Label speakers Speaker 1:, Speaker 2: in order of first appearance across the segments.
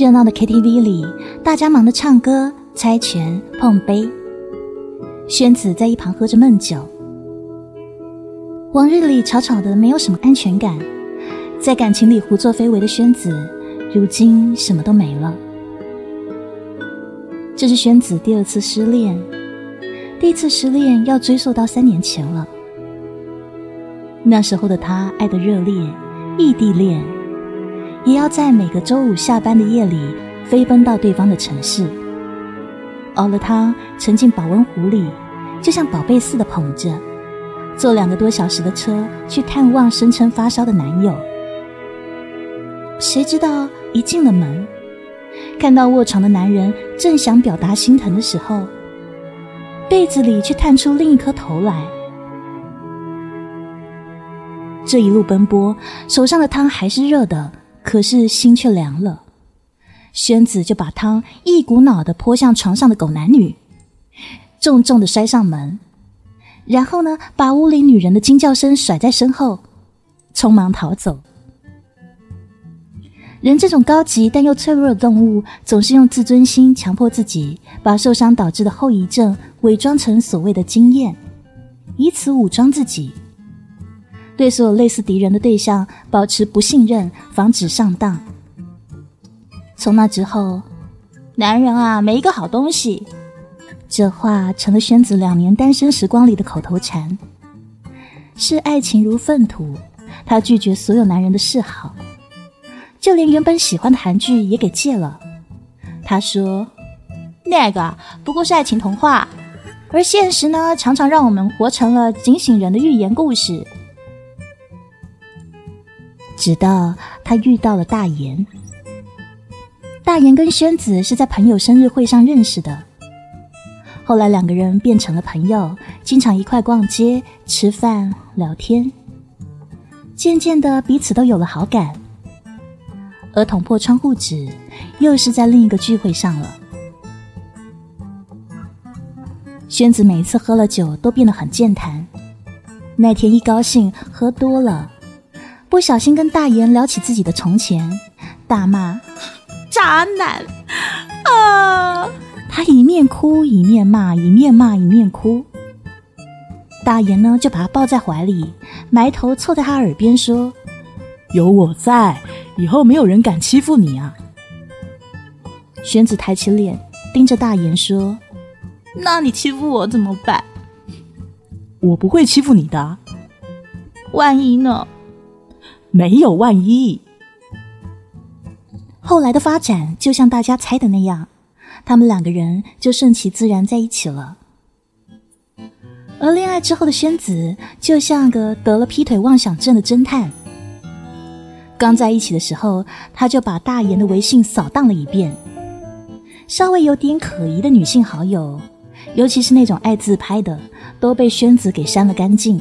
Speaker 1: 热闹的 KTV 里，大家忙着唱歌、猜拳、碰杯。宣子在一旁喝着闷酒。往日里吵吵的，没有什么安全感，在感情里胡作非为的宣子，如今什么都没了。这是宣子第二次失恋，第一次失恋要追溯到三年前了。那时候的他爱的热烈，异地恋，也要在每个周五下班的夜里飞奔到对方的城市。熬了汤，沉进保温壶里，就像宝贝似的捧着，坐两个多小时的车去探望声称发烧的男友。谁知道一进了门，看到卧床的男人，正想表达心疼的时候，被子里却探出另一颗头来。这一路奔波，手上的汤还是热的，可是心却凉了。宣子就把汤一股脑的泼向床上的狗男女，重重的摔上门，然后呢，把屋里女人的惊叫声甩在身后，匆忙逃走。人这种高级但又脆弱的动物，总是用自尊心强迫自己把受伤导致的后遗症伪装成所谓的经验，以此武装自己，对所有类似敌人的对象保持不信任，防止上当。从那之后，男人啊，没一个好东西。这话成了宣子两年单身时光里的口头禅。视爱情如粪土，他拒绝所有男人的示好，就连原本喜欢的韩剧也给戒了。他说：“那个不过是爱情童话，而现实呢，常常让我们活成了警醒人的寓言故事。”直到他遇到了大岩。大岩跟宣子是在朋友生日会上认识的，后来两个人变成了朋友，经常一块逛街、吃饭、聊天，渐渐的彼此都有了好感。而捅破窗户纸，又是在另一个聚会上了。宣子每次喝了酒都变得很健谈，那天一高兴喝多了，不小心跟大言聊起自己的从前，大骂。渣男啊！他一面哭一面骂，一面骂一面哭。大言呢，就把他抱在怀里，埋头凑在他耳边说：“有我在，以后没有人敢欺负你啊。”宣子抬起脸，盯着大言说：“那你欺负我怎么办？”“
Speaker 2: 我不会欺负你的。”“
Speaker 1: 万一呢？”“
Speaker 2: 没有万一。”
Speaker 1: 后来的发展就像大家猜的那样，他们两个人就顺其自然在一起了。而恋爱之后的宣子就像个得了劈腿妄想症的侦探。刚在一起的时候，他就把大言的微信扫荡了一遍，稍微有点可疑的女性好友，尤其是那种爱自拍的，都被宣子给删了干净。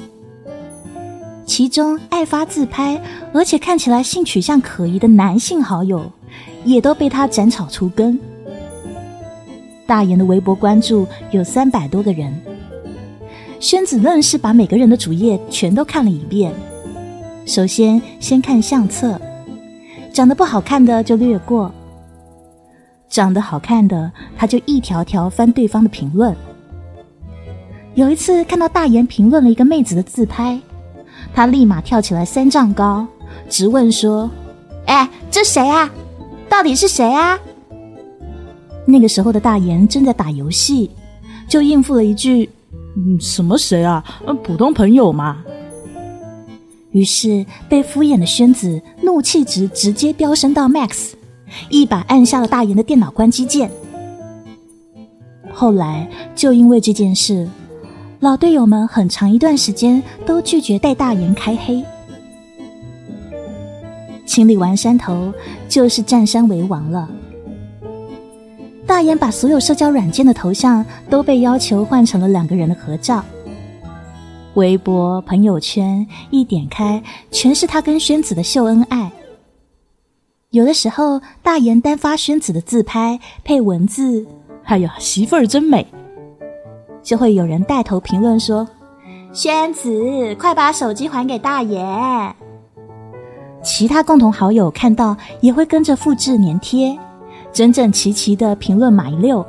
Speaker 1: 其中爱发自拍而且看起来性取向可疑的男性好友。也都被他斩草除根。大言的微博关注有三百多个人，宣子愣是把每个人的主页全都看了一遍。首先先看相册，长得不好看的就略过，长得好看的他就一条条翻对方的评论。有一次看到大言评论了一个妹子的自拍，他立马跳起来三丈高，直问说：“哎，这谁啊？”到底是谁啊？那个时候的大言正在打游戏，就应付了一句：“
Speaker 2: 嗯，什么谁啊？嗯普通朋友嘛。”
Speaker 1: 于是被敷衍的宣子怒气值直接飙升到 max，一把按下了大言的电脑关机键。后来就因为这件事，老队友们很长一段时间都拒绝带大岩开黑。清理完山头，就是占山为王了。大岩把所有社交软件的头像都被要求换成了两个人的合照。微博、朋友圈一点开，全是他跟宣子的秀恩爱。有的时候，大言单发宣子的自拍，配文字：“
Speaker 2: 哎呀，媳妇儿真美。”
Speaker 1: 就会有人带头评论说：“宣子，快把手机还给大爷。”其他共同好友看到也会跟着复制粘贴，整整齐齐的评论马一六。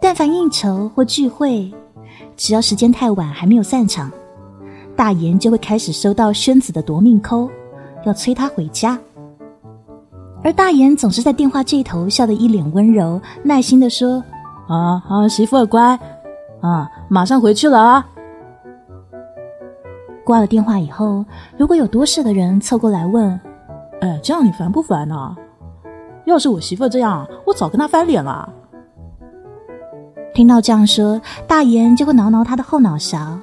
Speaker 1: 但凡应酬或聚会，只要时间太晚还没有散场，大言就会开始收到宣子的夺命扣，要催他回家。而大言总是在电话这头笑得一脸温柔，耐心的说：“
Speaker 2: 啊啊，媳妇儿乖，啊，马上回去了啊。”
Speaker 1: 挂了电话以后，如果有多事的人凑过来问：“
Speaker 2: 哎，这样你烦不烦呢？要是我媳妇儿这样，我早跟她翻脸了。”
Speaker 1: 听到这样说，大言就会挠挠他的后脑勺，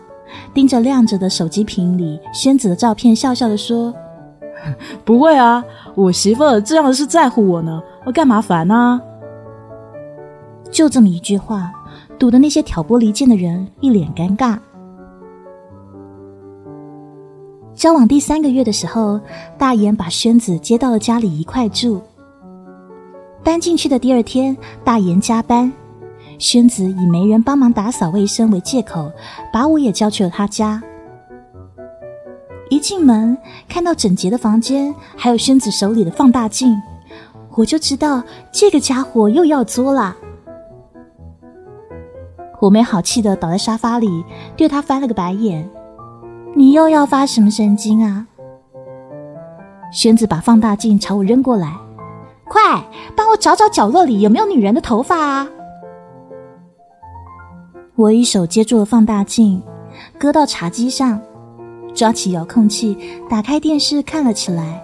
Speaker 1: 盯着亮着的手机屏里仙子的照片，笑笑的说：“
Speaker 2: 不会啊，我媳妇儿这样是在乎我呢，我干嘛烦呢？”
Speaker 1: 就这么一句话，堵得那些挑拨离间的人一脸尴尬。交往第三个月的时候，大言把宣子接到了家里一块住。搬进去的第二天，大岩加班。宣子以没人帮忙打扫卫生为借口，把我也叫去了他家。一进门，看到整洁的房间，还有宣子手里的放大镜，我就知道这个家伙又要作啦。我没好气的倒在沙发里，对他翻了个白眼：“你又要发什么神经啊？”宣子把放大镜朝我扔过来：“快帮我找找角落里有没有女人的头发啊！”我一手接住了放大镜，搁到茶几上，抓起遥控器，打开电视看了起来。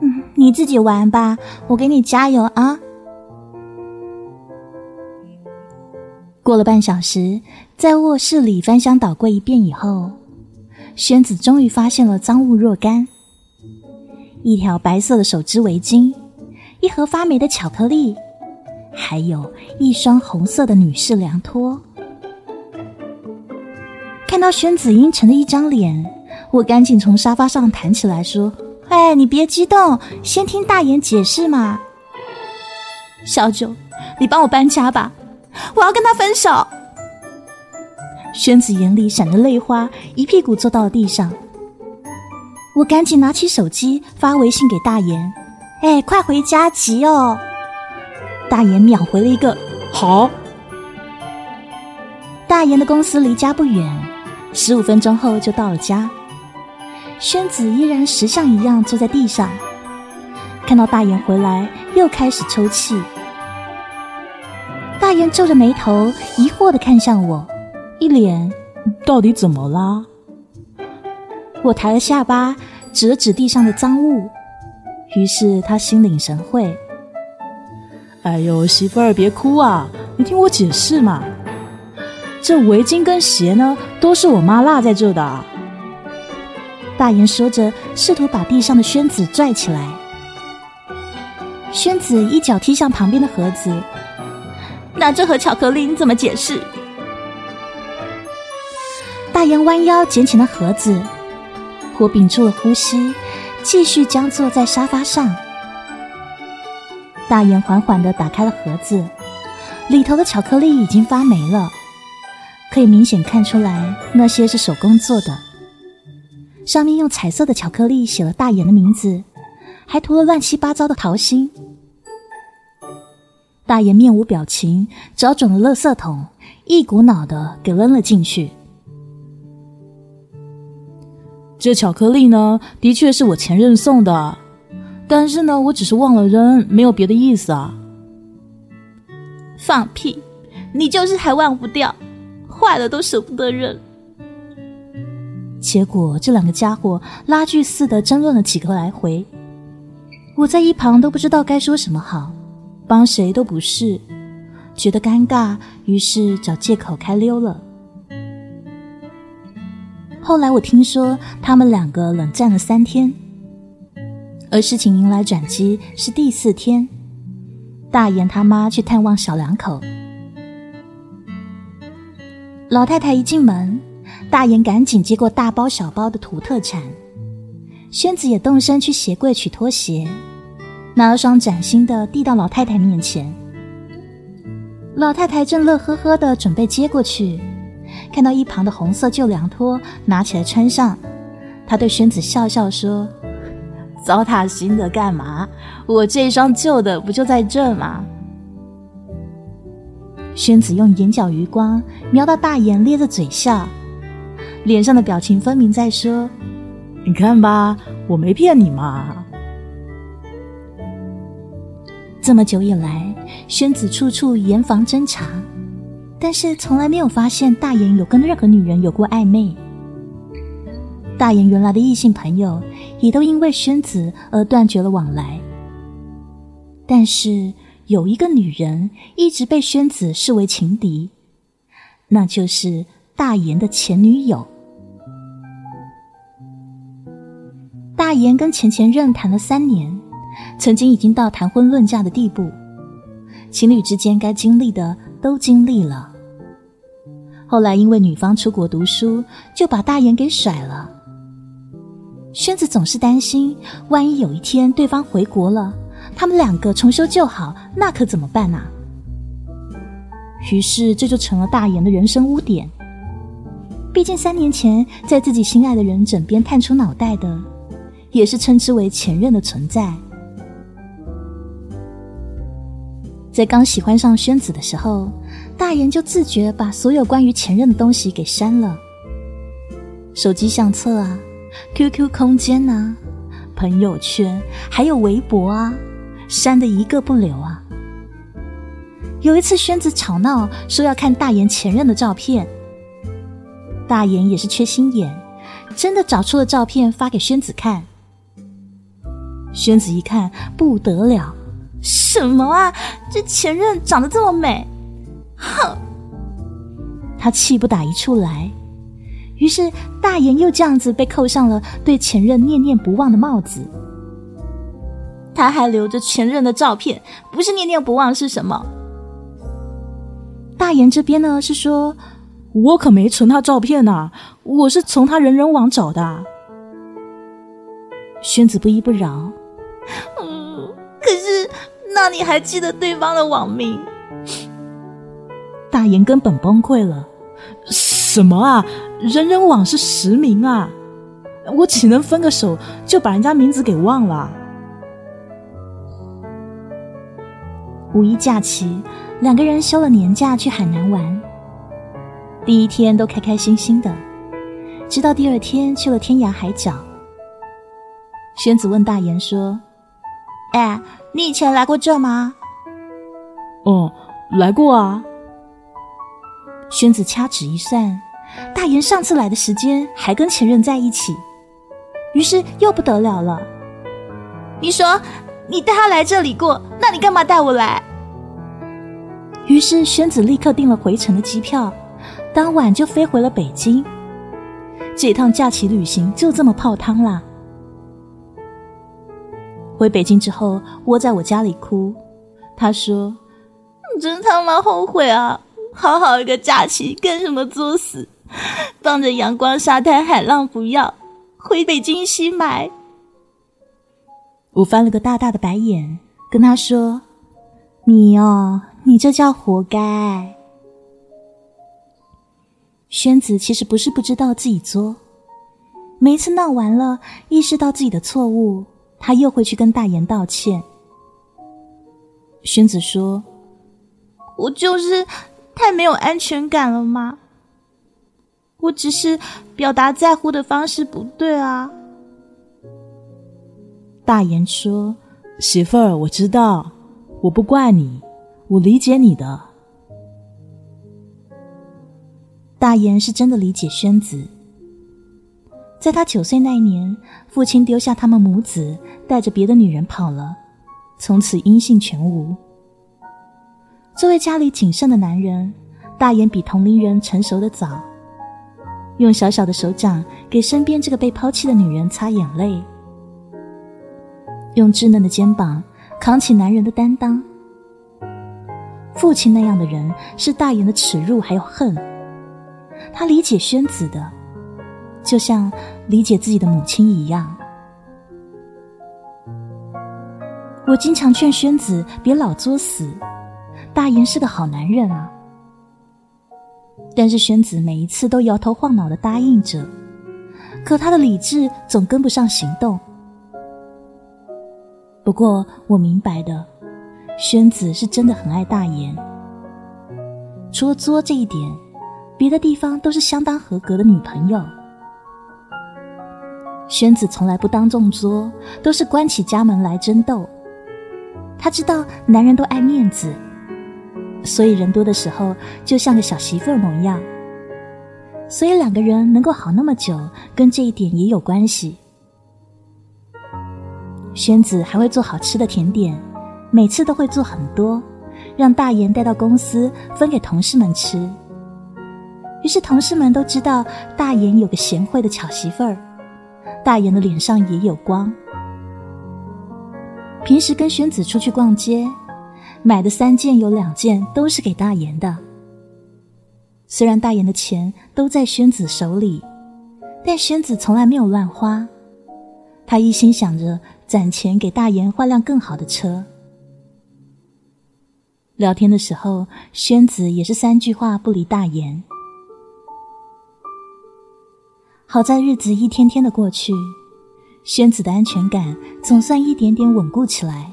Speaker 1: 嗯，你自己玩吧，我给你加油啊！过了半小时，在卧室里翻箱倒柜一遍以后，宣子终于发现了赃物若干：一条白色的手织围巾，一盒发霉的巧克力，还有一双红色的女士凉拖。看到宣子阴沉的一张脸，我赶紧从沙发上弹起来说：“哎，你别激动，先听大眼解释嘛。”小九，你帮我搬家吧，我要跟他分手。宣子眼里闪着泪花，一屁股坐到了地上。我赶紧拿起手机发微信给大言：“哎，快回家，急哦！”大言秒回了一个“好”。大言的公司离家不远。十五分钟后就到了家，宣子依然石像一样坐在地上，看到大言回来，又开始抽泣。大言皱着眉头，疑惑的看向我，一脸
Speaker 2: 到底怎么啦？
Speaker 1: 我抬了下巴，指了指地上的赃物，于是他心领神会。
Speaker 2: 哎呦，媳妇儿别哭啊，你听我解释嘛。这围巾跟鞋呢，都是我妈落在这的。
Speaker 1: 大言说着，试图把地上的宣子拽起来。宣子一脚踢向旁边的盒子，那这盒巧克力你怎么解释？大言弯腰捡起那盒子，我屏住了呼吸，继续僵坐在沙发上。大言缓缓的打开了盒子，里头的巧克力已经发霉了。可以明显看出来，那些是手工做的。上面用彩色的巧克力写了大眼的名字，还涂了乱七八糟的桃心。大爷面无表情，找准了垃圾桶，一股脑的给扔了进去。
Speaker 2: 这巧克力呢，的确是我前任送的，但是呢，我只是忘了扔，没有别的意思啊。
Speaker 1: 放屁！你就是还忘不掉。坏了都舍不得扔，结果这两个家伙拉锯似的争论了几个来回，我在一旁都不知道该说什么好，帮谁都不是，觉得尴尬，于是找借口开溜了。后来我听说他们两个冷战了三天，而事情迎来转机是第四天，大言他妈去探望小两口。老太太一进门，大言赶紧接过大包小包的土特产，宣子也动身去鞋柜取拖鞋，拿了双崭新的递到老太太面前。老太太正乐呵呵的准备接过去，看到一旁的红色旧凉拖，拿起来穿上。她对宣子笑笑说：“糟蹋新的干嘛？我这双旧的不就在这吗？宣子用眼角余光瞄到大眼，咧着嘴笑，脸上的表情分明在说：“
Speaker 2: 你看吧，我没骗你嘛。”
Speaker 1: 这么久以来，宣子处处严防侦查，但是从来没有发现大眼有跟任何女人有过暧昧。大眼原来的异性朋友也都因为宣子而断绝了往来，但是。有一个女人一直被宣子视为情敌，那就是大言的前女友。大言跟前前任谈了三年，曾经已经到谈婚论嫁的地步，情侣之间该经历的都经历了。后来因为女方出国读书，就把大言给甩了。宣子总是担心，万一有一天对方回国了。他们两个重修旧好，那可怎么办呢？于是这就成了大言的人生污点。毕竟三年前在自己心爱的人枕边探出脑袋的，也是称之为前任的存在。在刚喜欢上宣子的时候，大言就自觉把所有关于前任的东西给删了，手机相册啊，QQ 空间啊，朋友圈，还有微博啊。删的一个不留啊！有一次，宣子吵闹说要看大言前任的照片，大言也是缺心眼，真的找出了照片发给宣子看。宣子一看不得了，什么啊？这前任长得这么美，哼！他气不打一处来，于是大言又这样子被扣上了对前任念念不忘的帽子。他还留着前任的照片，不是念念不忘是什么？大言这边呢是说，
Speaker 2: 我可没存他照片呐，我是从他人人网找的。
Speaker 1: 宣子不依不饶，嗯，可是那你还记得对方的网名？
Speaker 2: 大言根本崩溃了，什么啊？人人网是实名啊，我岂能分个手就把人家名字给忘了？
Speaker 1: 五一假期，两个人休了年假去海南玩。第一天都开开心心的，直到第二天去了天涯海角。宣子问大言说：“哎，你以前来过这吗？”“
Speaker 2: 哦，来过啊。”
Speaker 1: 宣子掐指一算，大岩上次来的时间还跟前任在一起，于是又不得了了。你说。你带他来这里过，那你干嘛带我来？于是宣子立刻订了回程的机票，当晚就飞回了北京。这趟假期旅行就这么泡汤啦。回北京之后，窝在我家里哭。他说：“真他妈后悔啊！好好一个假期，干什么作死？放着阳光、沙滩、海浪不要，回北京吸霾。”我翻了个大大的白眼，跟他说：“你哦，你这叫活该。”宣子其实不是不知道自己作，每一次闹完了，意识到自己的错误，他又会去跟大言道歉。宣子说：“我就是太没有安全感了吗？我只是表达在乎的方式不对啊。”大言说：“
Speaker 2: 媳妇儿，我知道，我不怪你，我理解你的。”
Speaker 1: 大言是真的理解宣子。在他九岁那一年，父亲丢下他们母子，带着别的女人跑了，从此音信全无。作为家里仅剩的男人，大眼比同龄人成熟的早，用小小的手掌给身边这个被抛弃的女人擦眼泪。用稚嫩的肩膀扛起男人的担当。父亲那样的人是大眼的耻辱还有恨。他理解宣子的，就像理解自己的母亲一样。我经常劝宣子别老作死，大言是个好男人啊。但是宣子每一次都摇头晃脑的答应着，可他的理智总跟不上行动。不过我明白的，宣子是真的很爱大言。除了作这一点，别的地方都是相当合格的女朋友。宣子从来不当众作，都是关起家门来争斗。他知道男人都爱面子，所以人多的时候就像个小媳妇儿模样。所以两个人能够好那么久，跟这一点也有关系。宣子还会做好吃的甜点，每次都会做很多，让大言带到公司分给同事们吃。于是同事们都知道大言有个贤惠的巧媳妇儿，大言的脸上也有光。平时跟宣子出去逛街，买的三件有两件都是给大言的。虽然大言的钱都在宣子手里，但宣子从来没有乱花，他一心想着。攒钱给大言换辆更好的车。聊天的时候，宣子也是三句话不离大言。好在日子一天天的过去，宣子的安全感总算一点点稳固起来。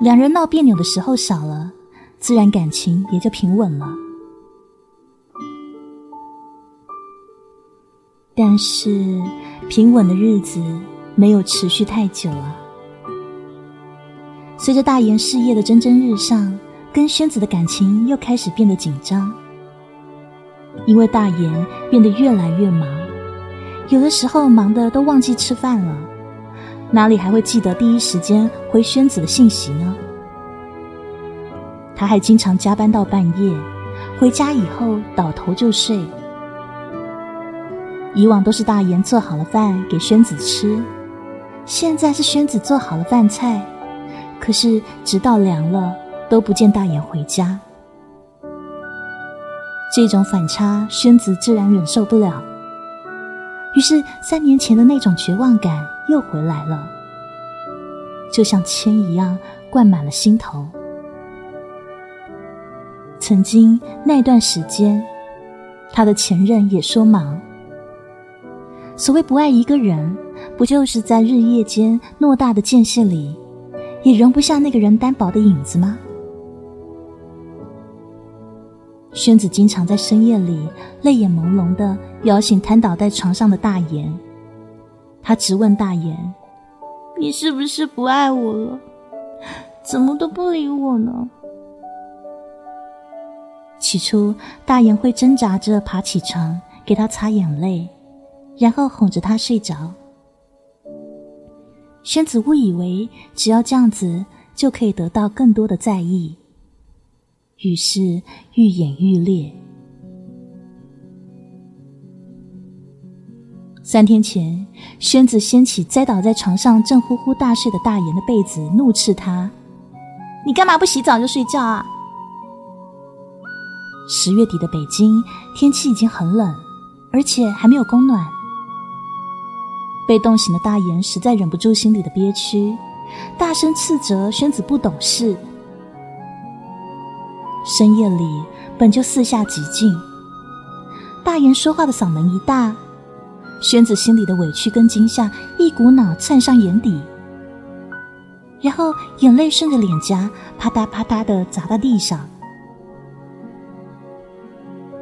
Speaker 1: 两人闹别扭的时候少了，自然感情也就平稳了。但是平稳的日子。没有持续太久啊。随着大言事业的蒸蒸日上，跟宣子的感情又开始变得紧张。因为大言变得越来越忙，有的时候忙的都忘记吃饭了，哪里还会记得第一时间回宣子的信息呢？他还经常加班到半夜，回家以后倒头就睡。以往都是大言做好了饭给宣子吃。现在是宣子做好了饭菜，可是直到凉了都不见大眼回家。这种反差，宣子自然忍受不了。于是三年前的那种绝望感又回来了，就像铅一样灌满了心头。曾经那段时间，他的前任也说忙。所谓不爱一个人。不就是在日夜间偌大的间隙里，也容不下那个人单薄的影子吗？宣子经常在深夜里泪眼朦胧的摇醒瘫倒在床上的大岩，他直问大岩：“你是不是不爱我了？怎么都不理我呢？”起初，大岩会挣扎着爬起床给他擦眼泪，然后哄着他睡着。宣子误以为只要这样子就可以得到更多的在意，于是愈演愈烈。三天前，宣子掀起栽倒在床上正呼呼大睡的大言的被子，怒斥他：“你干嘛不洗澡就睡觉啊？”十月底的北京天气已经很冷，而且还没有供暖。被冻醒的大言实在忍不住心里的憋屈，大声斥责宣子不懂事。深夜里本就四下极静，大言说话的嗓门一大，宣子心里的委屈跟惊吓一股脑窜上眼底，然后眼泪顺着脸颊啪嗒啪嗒的砸到地上。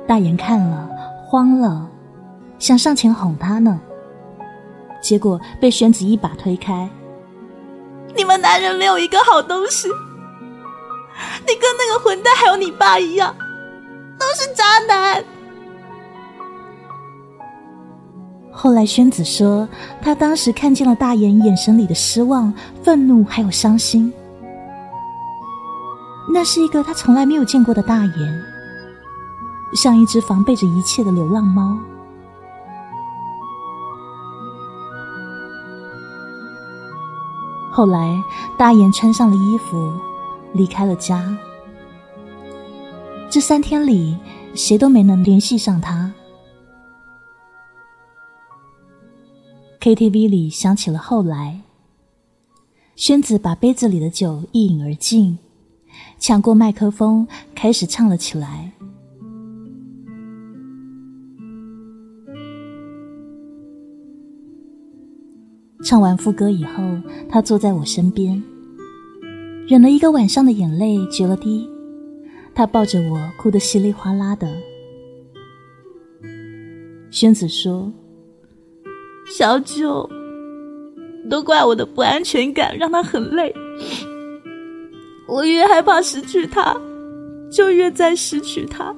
Speaker 1: 大言看了慌了，想上前哄他呢。结果被宣子一把推开。你们男人没有一个好东西，你跟那个混蛋还有你爸一样，都是渣男。后来宣子说，他当时看见了大眼眼神里的失望、愤怒还有伤心。那是一个他从来没有见过的大眼，像一只防备着一切的流浪猫。后来，大眼穿上了衣服，离开了家。这三天里，谁都没能联系上他。KTV 里响起了后来，宣子把杯子里的酒一饮而尽，抢过麦克风开始唱了起来。唱完副歌以后，他坐在我身边，忍了一个晚上的眼泪决了堤。他抱着我，哭得稀里哗啦的。宣子说：“
Speaker 2: 小九，都怪我的不安全感，让他很累。我越害怕失去他，就越在失去他。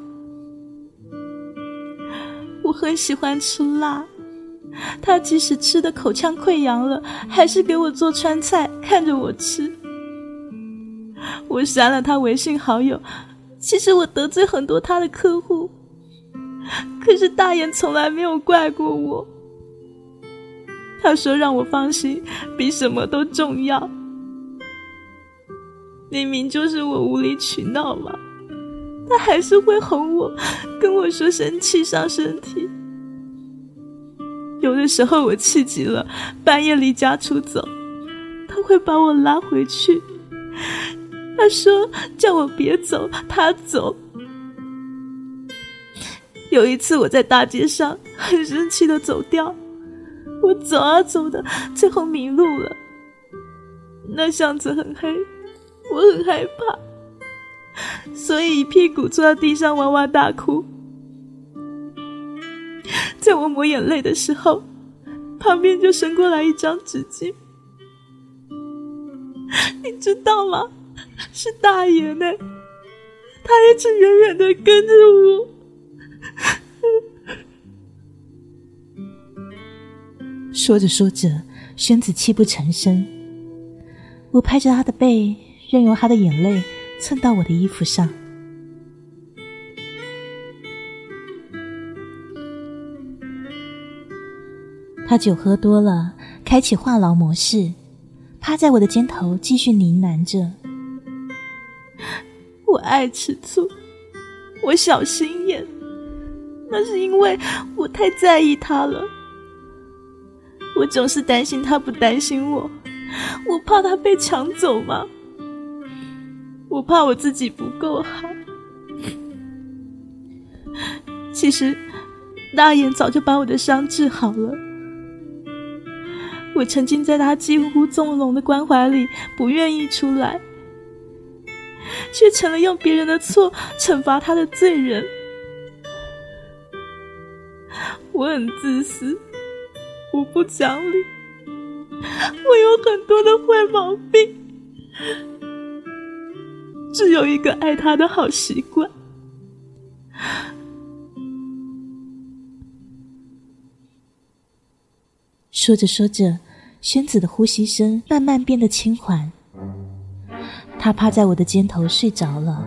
Speaker 2: 我很喜欢吃辣。”他即使吃的口腔溃疡了，还是给我做川菜，看着我吃。我删了他微信好友，其实我得罪很多他的客户，可是大爷从来没有怪过我。他说让我放心，比什么都重要。明明就是我无理取闹嘛，他还是会哄我，跟我说生气伤身体。有的时候我气急了，半夜离家出走，他会把我拉回去。他说叫我别走，他走。有一次我在大街上很生气的走掉，我走啊走的，最后迷路了。那巷子很黑，我很害怕，所以一屁股坐在地上哇哇大哭。在我抹眼泪的时候，旁边就伸过来一张纸巾，你知道吗？是大爷呢，他一直远远的跟着我。
Speaker 1: 说着说着，宣子泣不成声。我拍着他的背，任由他的眼泪蹭到我的衣服上。他酒喝多了，开启话痨模式，趴在我的肩头继续呢喃着：“
Speaker 2: 我爱吃醋，我小心眼，那是因为我太在意他了。我总是担心他不担心我，我怕他被抢走嘛，我怕我自己不够好。其实大眼早就把我的伤治好了。”我沉浸在他几乎纵容的关怀里，不愿意出来，却成了用别人的错惩罚他的罪人。我很自私，我不讲理，我有很多的坏毛病，只有一个爱他的好习惯。
Speaker 1: 说着说着。宣子的呼吸声慢慢变得轻缓，他趴在我的肩头睡着了。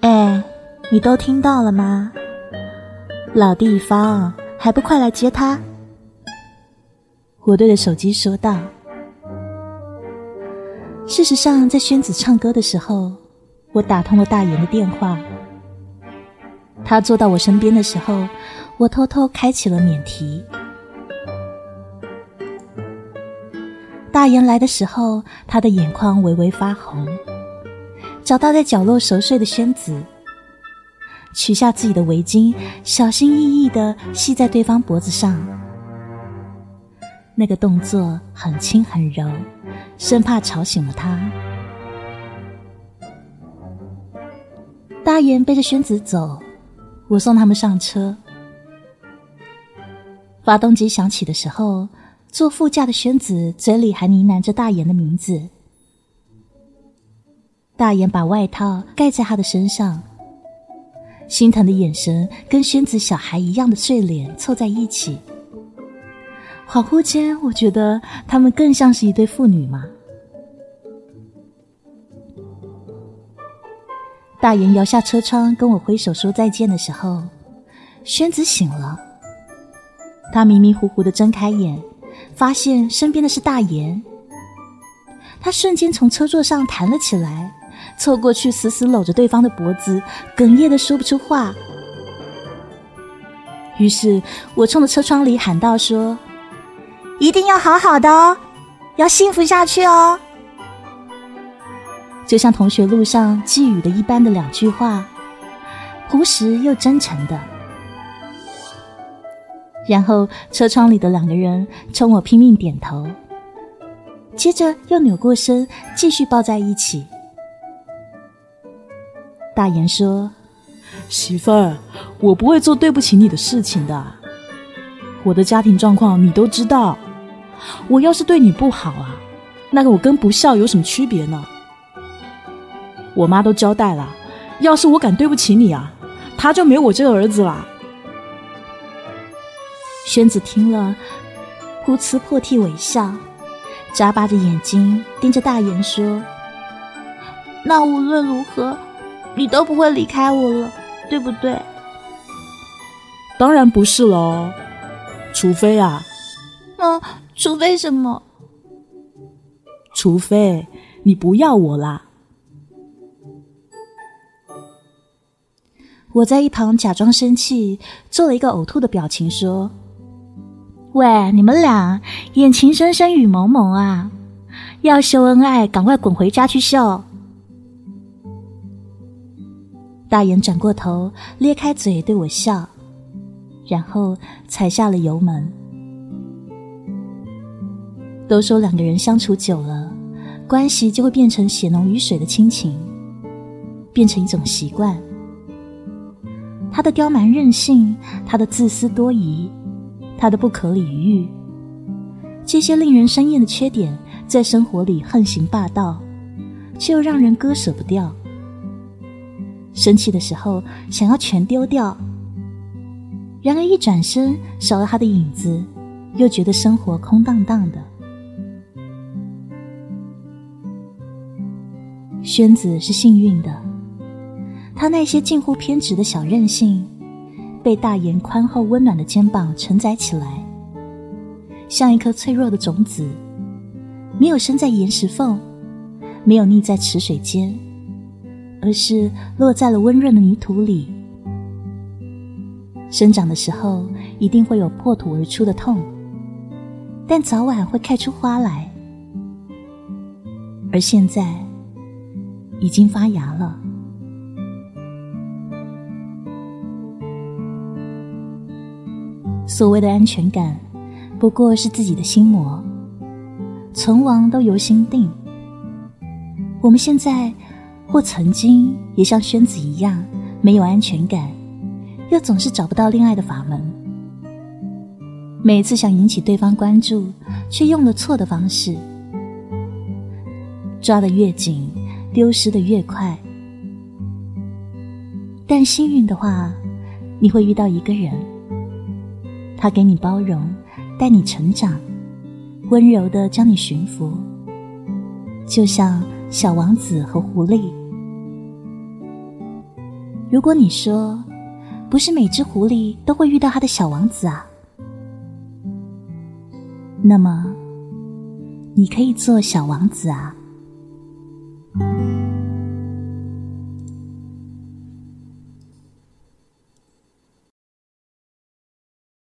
Speaker 1: 哎，你都听到了吗？老地方，还不快来接他！我对着手机说道。事实上，在宣子唱歌的时候，我打通了大言的电话。他坐到我身边的时候，我偷偷开启了免提。大岩来的时候，他的眼眶微微发红。找到在角落熟睡的宣子，取下自己的围巾，小心翼翼的系在对方脖子上。那个动作很轻很柔，生怕吵醒了他。大岩背着宣子走。我送他们上车，发动机响起的时候，坐副驾的宣子嘴里还呢喃着大言的名字。大言把外套盖在他的身上，心疼的眼神跟宣子小孩一样的睡脸凑在一起。恍惚间，我觉得他们更像是一对父女嘛。大言摇下车窗，跟我挥手说再见的时候，宣子醒了。他迷迷糊糊的睁开眼，发现身边的是大岩。他瞬间从车座上弹了起来，凑过去死死搂着对方的脖子，哽咽的说不出话。于是我冲着车窗里喊道：“说，一定要好好的哦，要幸福下去哦。”就像同学录上寄语的一般的两句话，朴实又真诚的。然后车窗里的两个人冲我拼命点头，接着又扭过身继续抱在一起。大言说：“
Speaker 2: 媳妇儿，我不会做对不起你的事情的。我的家庭状况你都知道，我要是对你不好啊，那个我跟不孝有什么区别呢？我妈都交代了，要是我敢对不起你啊，他就没我这个儿子了。”
Speaker 1: 宣子听了，噗呲破涕为笑，眨巴着眼睛盯着大言说：“
Speaker 3: 那无论如何。”你都不会离开我了，对不对？
Speaker 2: 当然不是喽，除非啊，
Speaker 3: 那除非什么？
Speaker 2: 除非你不要我啦。
Speaker 1: 我在一旁假装生气，做了一个呕吐的表情，说：“喂，你们俩演情深深雨蒙蒙啊？要秀恩爱，赶快滚回家去秀。”大眼转过头，咧开嘴对我笑，然后踩下了油门。都说两个人相处久了，关系就会变成血浓于水的亲情，变成一种习惯。他的刁蛮任性，他的自私多疑，他的不可理喻，这些令人生厌的缺点，在生活里横行霸道，却又让人割舍不掉。生气的时候想要全丢掉，然而一转身少了他的影子，又觉得生活空荡荡的。宣子是幸运的，他那些近乎偏执的小任性，被大岩宽厚温暖的肩膀承载起来，像一颗脆弱的种子，没有生在岩石缝，没有溺在池水间。而是落在了温润的泥土里，生长的时候一定会有破土而出的痛，但早晚会开出花来。而现在已经发芽了。所谓的安全感，不过是自己的心魔，存亡都由心定。我们现在。或曾经也像宣子一样没有安全感，又总是找不到恋爱的法门。每次想引起对方关注，却用了错的方式，抓得越紧，丢失的越快。但幸运的话，你会遇到一个人，他给你包容，带你成长，温柔的将你驯服，就像小王子和狐狸。如果你说，不是每只狐狸都会遇到他的小王子啊，那么，你可以做小王子啊。